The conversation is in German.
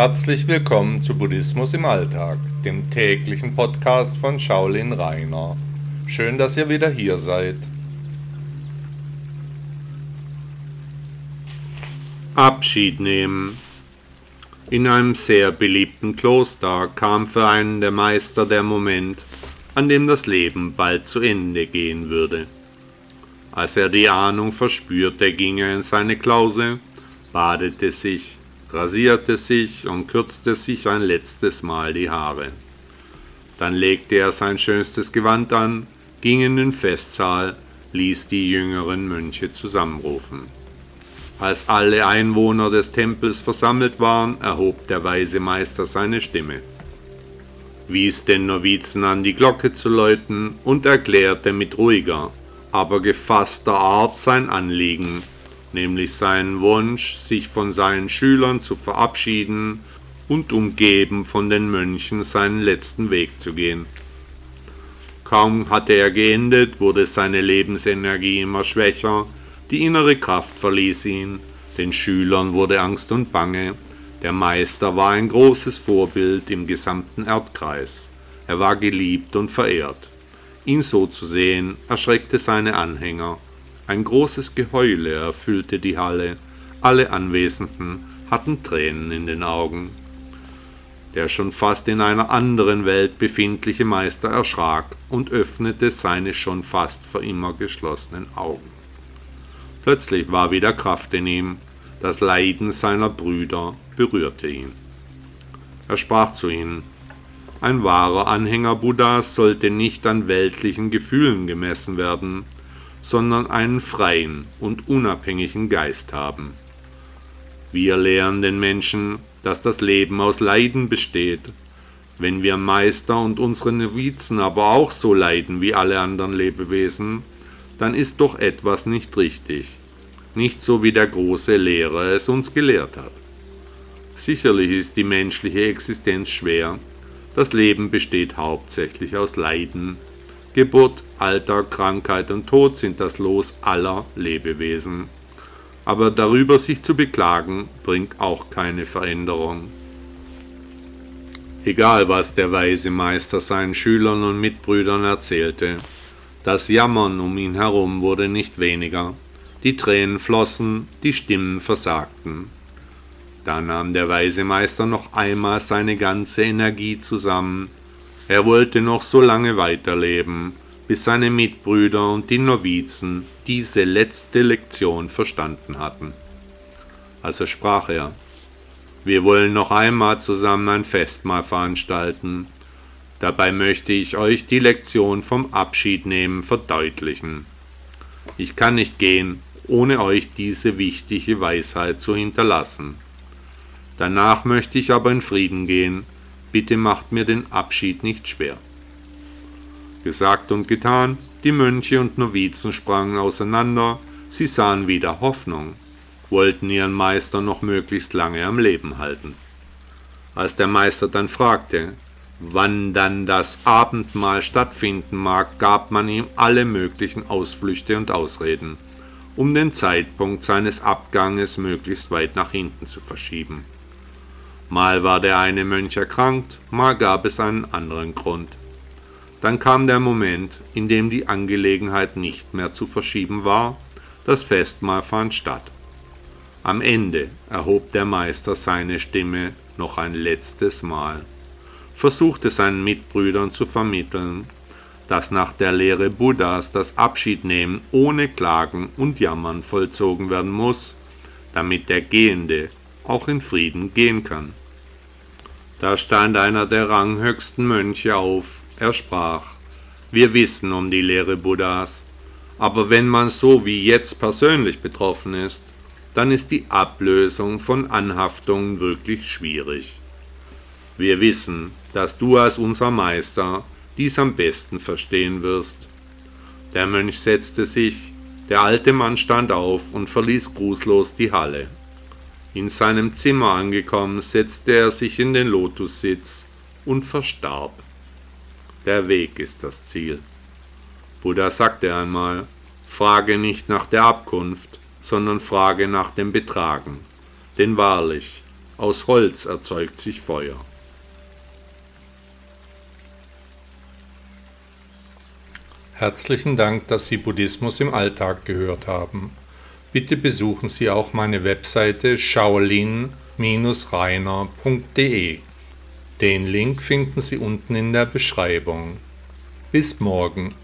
Herzlich willkommen zu Buddhismus im Alltag, dem täglichen Podcast von Shaolin Rainer. Schön, dass ihr wieder hier seid. Abschied nehmen. In einem sehr beliebten Kloster kam für einen der Meister der Moment, an dem das Leben bald zu Ende gehen würde. Als er die Ahnung verspürte, ging er in seine Klause, badete sich, rasierte sich und kürzte sich ein letztes Mal die Haare. Dann legte er sein schönstes Gewand an, ging in den Festsaal, ließ die jüngeren Mönche zusammenrufen. Als alle Einwohner des Tempels versammelt waren, erhob der weise Meister seine Stimme, wies den Novizen an, die Glocke zu läuten und erklärte mit ruhiger, aber gefasster Art sein Anliegen, nämlich seinen Wunsch, sich von seinen Schülern zu verabschieden und umgeben von den Mönchen seinen letzten Weg zu gehen. Kaum hatte er geendet, wurde seine Lebensenergie immer schwächer, die innere Kraft verließ ihn, den Schülern wurde Angst und Bange, der Meister war ein großes Vorbild im gesamten Erdkreis, er war geliebt und verehrt. Ihn so zu sehen, erschreckte seine Anhänger, ein großes Geheule erfüllte die Halle, alle Anwesenden hatten Tränen in den Augen. Der schon fast in einer anderen Welt befindliche Meister erschrak und öffnete seine schon fast für immer geschlossenen Augen. Plötzlich war wieder Kraft in ihm, das Leiden seiner Brüder berührte ihn. Er sprach zu ihnen, ein wahrer Anhänger Buddhas sollte nicht an weltlichen Gefühlen gemessen werden, sondern einen freien und unabhängigen Geist haben. Wir lehren den Menschen, dass das Leben aus Leiden besteht. Wenn wir Meister und unsere Novizen aber auch so leiden wie alle anderen Lebewesen, dann ist doch etwas nicht richtig, nicht so wie der große Lehrer es uns gelehrt hat. Sicherlich ist die menschliche Existenz schwer, das Leben besteht hauptsächlich aus Leiden, Geburt, Alter, Krankheit und Tod sind das Los aller Lebewesen. Aber darüber sich zu beklagen, bringt auch keine Veränderung. Egal was der weise Meister seinen Schülern und Mitbrüdern erzählte, das Jammern um ihn herum wurde nicht weniger, die Tränen flossen, die Stimmen versagten. Da nahm der weise Meister noch einmal seine ganze Energie zusammen, er wollte noch so lange weiterleben, bis seine Mitbrüder und die Novizen diese letzte Lektion verstanden hatten. Also sprach er, wir wollen noch einmal zusammen ein Festmahl veranstalten. Dabei möchte ich euch die Lektion vom Abschiednehmen verdeutlichen. Ich kann nicht gehen, ohne euch diese wichtige Weisheit zu hinterlassen. Danach möchte ich aber in Frieden gehen, bitte macht mir den Abschied nicht schwer. Gesagt und getan, die Mönche und Novizen sprangen auseinander, sie sahen wieder Hoffnung, wollten ihren Meister noch möglichst lange am Leben halten. Als der Meister dann fragte, wann dann das Abendmahl stattfinden mag, gab man ihm alle möglichen Ausflüchte und Ausreden, um den Zeitpunkt seines Abganges möglichst weit nach hinten zu verschieben. Mal war der eine Mönch erkrankt, mal gab es einen anderen Grund. Dann kam der Moment, in dem die Angelegenheit nicht mehr zu verschieben war, das Festmahl fand statt. Am Ende erhob der Meister seine Stimme noch ein letztes Mal, versuchte seinen Mitbrüdern zu vermitteln, dass nach der Lehre Buddhas das Abschiednehmen ohne Klagen und Jammern vollzogen werden muss, damit der Gehende auch in Frieden gehen kann. Da stand einer der ranghöchsten Mönche auf, er sprach, wir wissen um die Lehre Buddhas, aber wenn man so wie jetzt persönlich betroffen ist, dann ist die Ablösung von Anhaftungen wirklich schwierig. Wir wissen, dass du als unser Meister dies am besten verstehen wirst. Der Mönch setzte sich, der alte Mann stand auf und verließ grußlos die Halle. In seinem Zimmer angekommen, setzte er sich in den Lotussitz und verstarb. Der Weg ist das Ziel. Buddha sagte einmal, frage nicht nach der Abkunft, sondern frage nach dem Betragen. Denn wahrlich, Aus Holz erzeugt sich Feuer. Herzlichen Dank, dass Sie Buddhismus im Alltag gehört haben. Bitte besuchen Sie auch meine Webseite shaolin-reiner.de. Den Link finden Sie unten in der Beschreibung. Bis morgen.